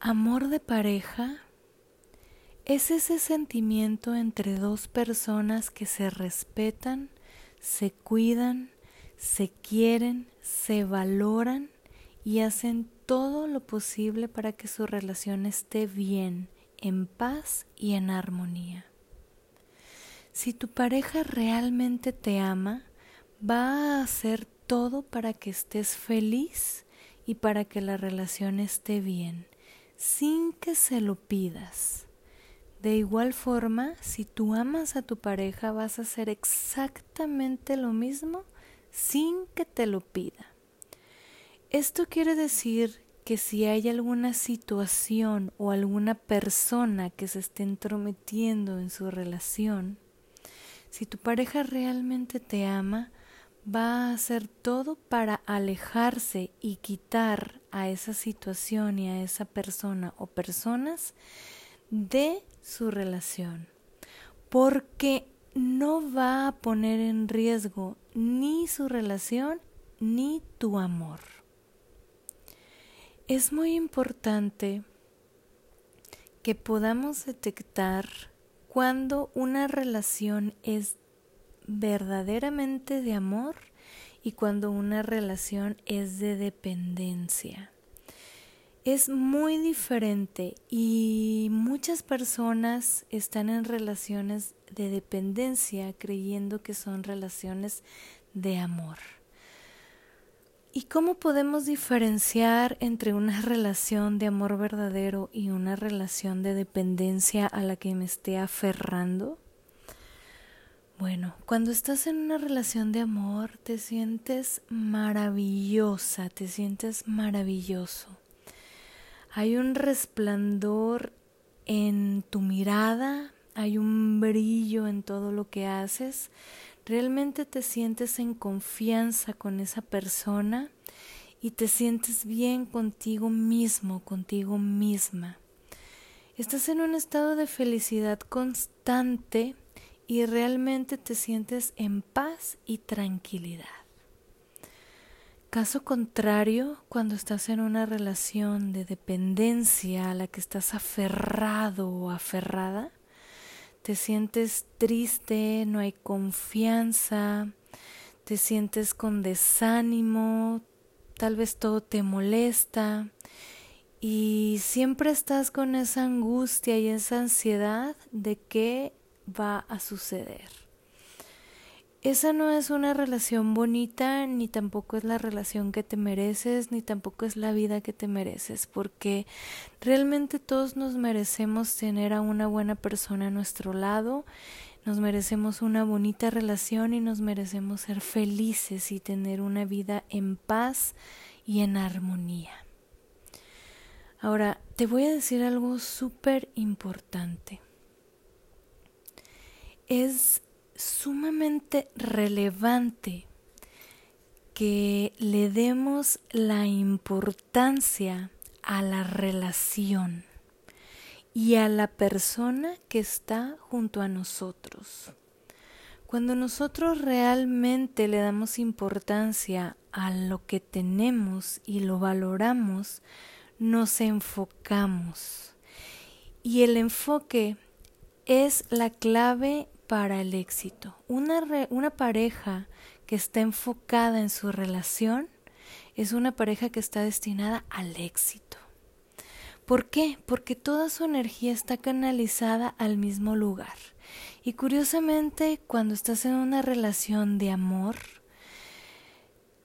Amor de pareja es ese sentimiento entre dos personas que se respetan, se cuidan, se quieren, se valoran y hacen todo lo posible para que su relación esté bien, en paz y en armonía. Si tu pareja realmente te ama, va a hacer todo para que estés feliz y para que la relación esté bien, sin que se lo pidas. De igual forma, si tú amas a tu pareja, vas a hacer exactamente lo mismo sin que te lo pida. Esto quiere decir que si hay alguna situación o alguna persona que se esté entrometiendo en su relación, si tu pareja realmente te ama, va a hacer todo para alejarse y quitar a esa situación y a esa persona o personas de su relación. Porque no va a poner en riesgo ni su relación ni tu amor. Es muy importante que podamos detectar cuando una relación es verdaderamente de amor y cuando una relación es de dependencia. Es muy diferente y muchas personas están en relaciones de dependencia creyendo que son relaciones de amor. ¿Y cómo podemos diferenciar entre una relación de amor verdadero y una relación de dependencia a la que me esté aferrando? Bueno, cuando estás en una relación de amor te sientes maravillosa, te sientes maravilloso. Hay un resplandor en tu mirada, hay un brillo en todo lo que haces. Realmente te sientes en confianza con esa persona y te sientes bien contigo mismo, contigo misma. Estás en un estado de felicidad constante y realmente te sientes en paz y tranquilidad. Caso contrario, cuando estás en una relación de dependencia a la que estás aferrado o aferrada, te sientes triste, no hay confianza, te sientes con desánimo, tal vez todo te molesta y siempre estás con esa angustia y esa ansiedad de que va a suceder. Esa no es una relación bonita, ni tampoco es la relación que te mereces, ni tampoco es la vida que te mereces, porque realmente todos nos merecemos tener a una buena persona a nuestro lado, nos merecemos una bonita relación y nos merecemos ser felices y tener una vida en paz y en armonía. Ahora, te voy a decir algo súper importante es sumamente relevante que le demos la importancia a la relación y a la persona que está junto a nosotros. Cuando nosotros realmente le damos importancia a lo que tenemos y lo valoramos, nos enfocamos. Y el enfoque es la clave para el éxito. Una, una pareja que está enfocada en su relación es una pareja que está destinada al éxito. ¿Por qué? Porque toda su energía está canalizada al mismo lugar. Y curiosamente, cuando estás en una relación de amor,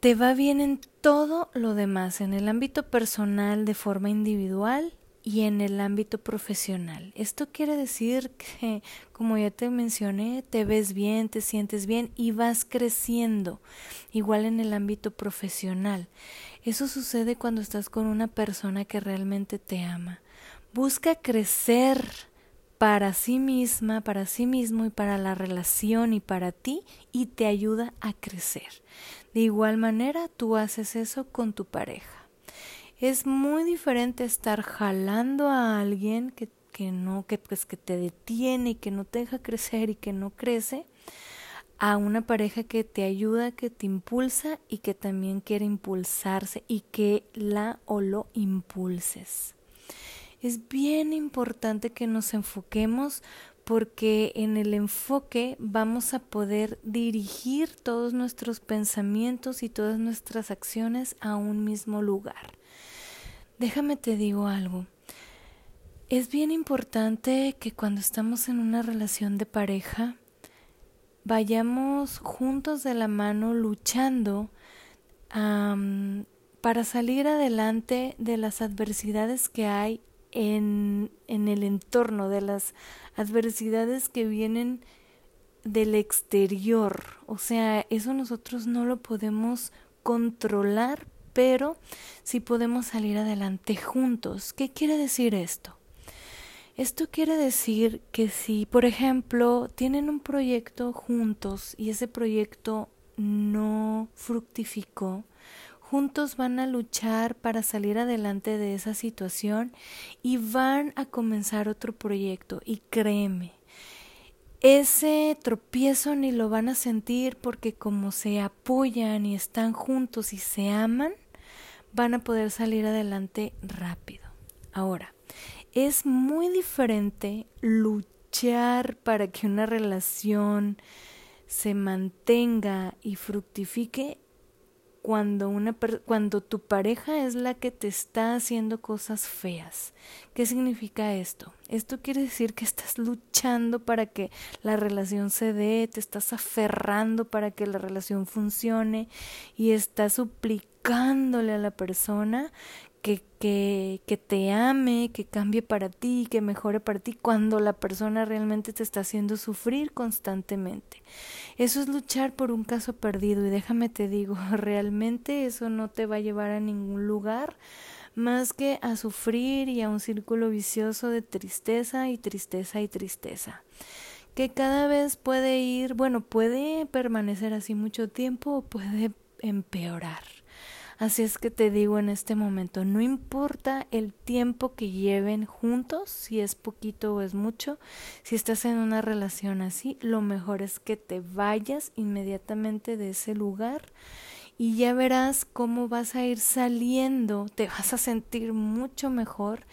te va bien en todo lo demás, en el ámbito personal de forma individual y en el ámbito profesional. Esto quiere decir que, como ya te mencioné, te ves bien, te sientes bien y vas creciendo, igual en el ámbito profesional. Eso sucede cuando estás con una persona que realmente te ama. Busca crecer para sí misma, para sí mismo y para la relación y para ti y te ayuda a crecer. De igual manera, tú haces eso con tu pareja. Es muy diferente estar jalando a alguien que, que no, que pues que te detiene y que no te deja crecer y que no crece, a una pareja que te ayuda, que te impulsa y que también quiere impulsarse y que la o lo impulses. Es bien importante que nos enfoquemos porque en el enfoque vamos a poder dirigir todos nuestros pensamientos y todas nuestras acciones a un mismo lugar. Déjame te digo algo. Es bien importante que cuando estamos en una relación de pareja vayamos juntos de la mano luchando para salir adelante de las adversidades que hay en, en el entorno, de las adversidades que vienen del exterior. O sea, eso nosotros no lo podemos controlar, pero sí podemos salir adelante juntos. ¿Qué quiere decir esto? Esto quiere decir que si, por ejemplo, tienen un proyecto juntos y ese proyecto no fructificó, juntos van a luchar para salir adelante de esa situación y van a comenzar otro proyecto. Y créeme, ese tropiezo ni lo van a sentir porque como se apoyan y están juntos y se aman, van a poder salir adelante rápido. Ahora, es muy diferente luchar para que una relación se mantenga y fructifique cuando, una cuando tu pareja es la que te está haciendo cosas feas. ¿Qué significa esto? Esto quiere decir que estás luchando para que la relación se dé, te estás aferrando para que la relación funcione y estás suplicándole a la persona que, que, que, te ame, que cambie para ti, que mejore para ti, cuando la persona realmente te está haciendo sufrir constantemente. Eso es luchar por un caso perdido y déjame te digo, realmente eso no te va a llevar a ningún lugar más que a sufrir y a un círculo vicioso de tristeza y tristeza y tristeza que cada vez puede ir, bueno, puede permanecer así mucho tiempo o puede empeorar. Así es que te digo en este momento, no importa el tiempo que lleven juntos, si es poquito o es mucho, si estás en una relación así, lo mejor es que te vayas inmediatamente de ese lugar y ya verás cómo vas a ir saliendo, te vas a sentir mucho mejor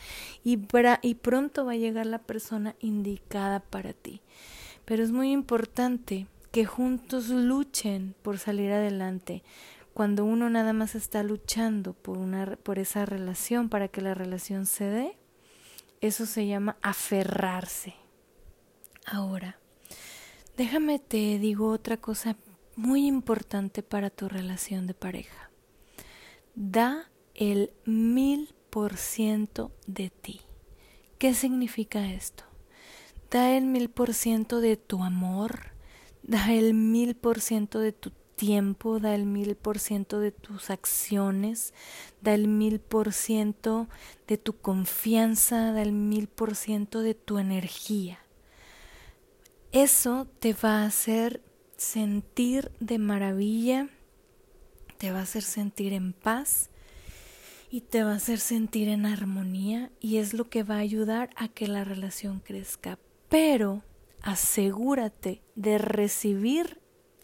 y, y pronto va a llegar la persona indicada para ti. Pero es muy importante que juntos luchen por salir adelante, cuando uno nada más está luchando por, una, por esa relación para que la relación se dé, eso se llama aferrarse. Ahora, déjame te digo otra cosa muy importante para tu relación de pareja. Da el mil por ciento de ti. ¿Qué significa esto? Da el mil por ciento de tu amor, da el mil por ciento de tu tiempo, da el mil por ciento de tus acciones, da el mil por ciento de tu confianza, da el mil por ciento de tu energía. Eso te va a hacer sentir de maravilla, te va a hacer sentir en paz y te va a hacer sentir en armonía y es lo que va a ayudar a que la relación crezca. Pero asegúrate de recibir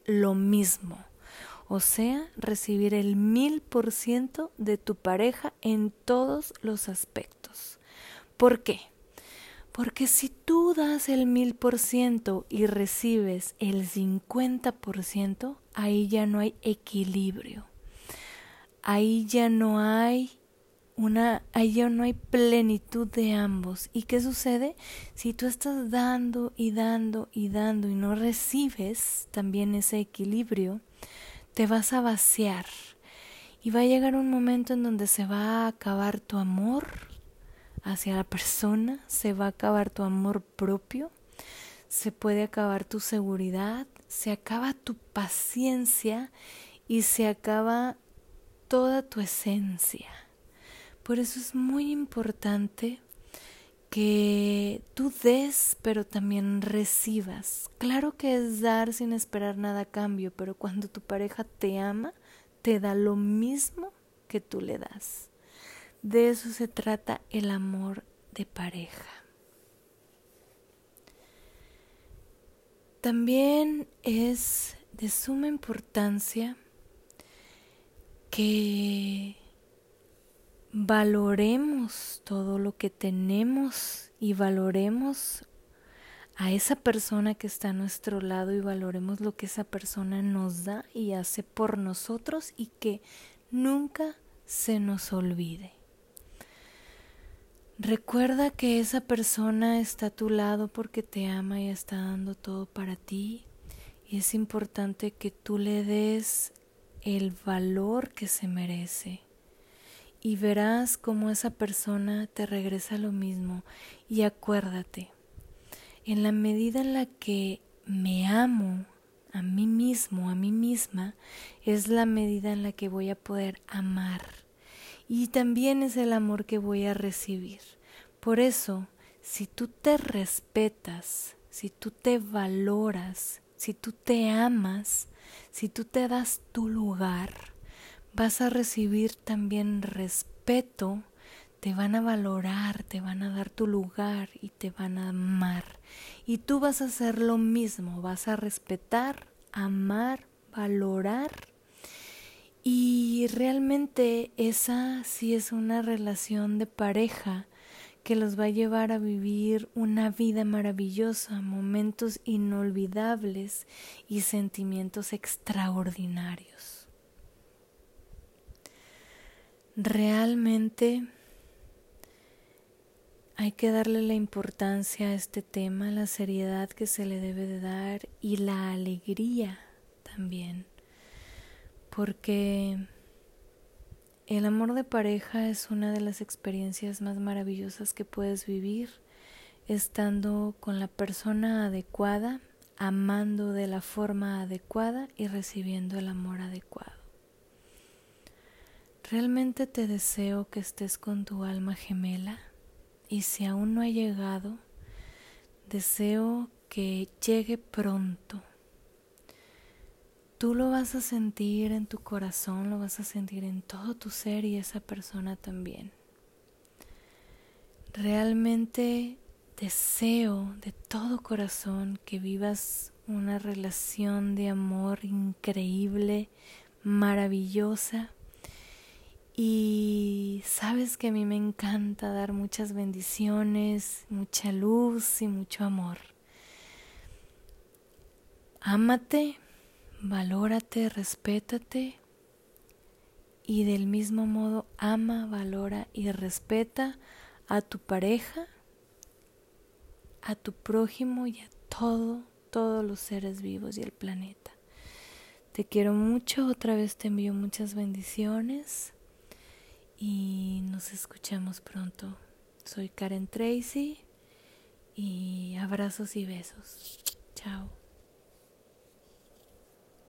lo mismo, o sea, recibir el mil por ciento de tu pareja en todos los aspectos. ¿Por qué? Porque si tú das el mil por ciento y recibes el cincuenta por ciento, ahí ya no hay equilibrio. Ahí ya no hay una, ahí no hay plenitud de ambos. ¿Y qué sucede? Si tú estás dando y dando y dando y no recibes también ese equilibrio, te vas a vaciar. Y va a llegar un momento en donde se va a acabar tu amor hacia la persona, se va a acabar tu amor propio, se puede acabar tu seguridad, se acaba tu paciencia y se acaba toda tu esencia. Por eso es muy importante que tú des, pero también recibas. Claro que es dar sin esperar nada a cambio, pero cuando tu pareja te ama, te da lo mismo que tú le das. De eso se trata el amor de pareja. También es de suma importancia que valoremos todo lo que tenemos y valoremos a esa persona que está a nuestro lado y valoremos lo que esa persona nos da y hace por nosotros y que nunca se nos olvide. Recuerda que esa persona está a tu lado porque te ama y está dando todo para ti y es importante que tú le des el valor que se merece y verás cómo esa persona te regresa lo mismo y acuérdate, en la medida en la que me amo a mí mismo, a mí misma, es la medida en la que voy a poder amar. Y también es el amor que voy a recibir. Por eso, si tú te respetas, si tú te valoras, si tú te amas, si tú te das tu lugar, vas a recibir también respeto te van a valorar, te van a dar tu lugar y te van a amar. Y tú vas a hacer lo mismo, vas a respetar, amar, valorar. Y realmente esa sí es una relación de pareja que los va a llevar a vivir una vida maravillosa, momentos inolvidables y sentimientos extraordinarios. Realmente hay que darle la importancia a este tema, la seriedad que se le debe de dar y la alegría también, porque el amor de pareja es una de las experiencias más maravillosas que puedes vivir estando con la persona adecuada, amando de la forma adecuada y recibiendo el amor adecuado. Realmente te deseo que estés con tu alma gemela y si aún no ha llegado, deseo que llegue pronto. Tú lo vas a sentir en tu corazón, lo vas a sentir en todo tu ser y esa persona también. Realmente deseo de todo corazón que vivas una relación de amor increíble, maravillosa y sabes que a mí me encanta dar muchas bendiciones, mucha luz y mucho amor. Ámate, valórate, respétate y del mismo modo ama, valora y respeta a tu pareja, a tu prójimo y a todo, todos los seres vivos y el planeta. Te quiero mucho, otra vez te envío muchas bendiciones y nos escuchamos pronto. Soy Karen Tracy y abrazos y besos. Chao.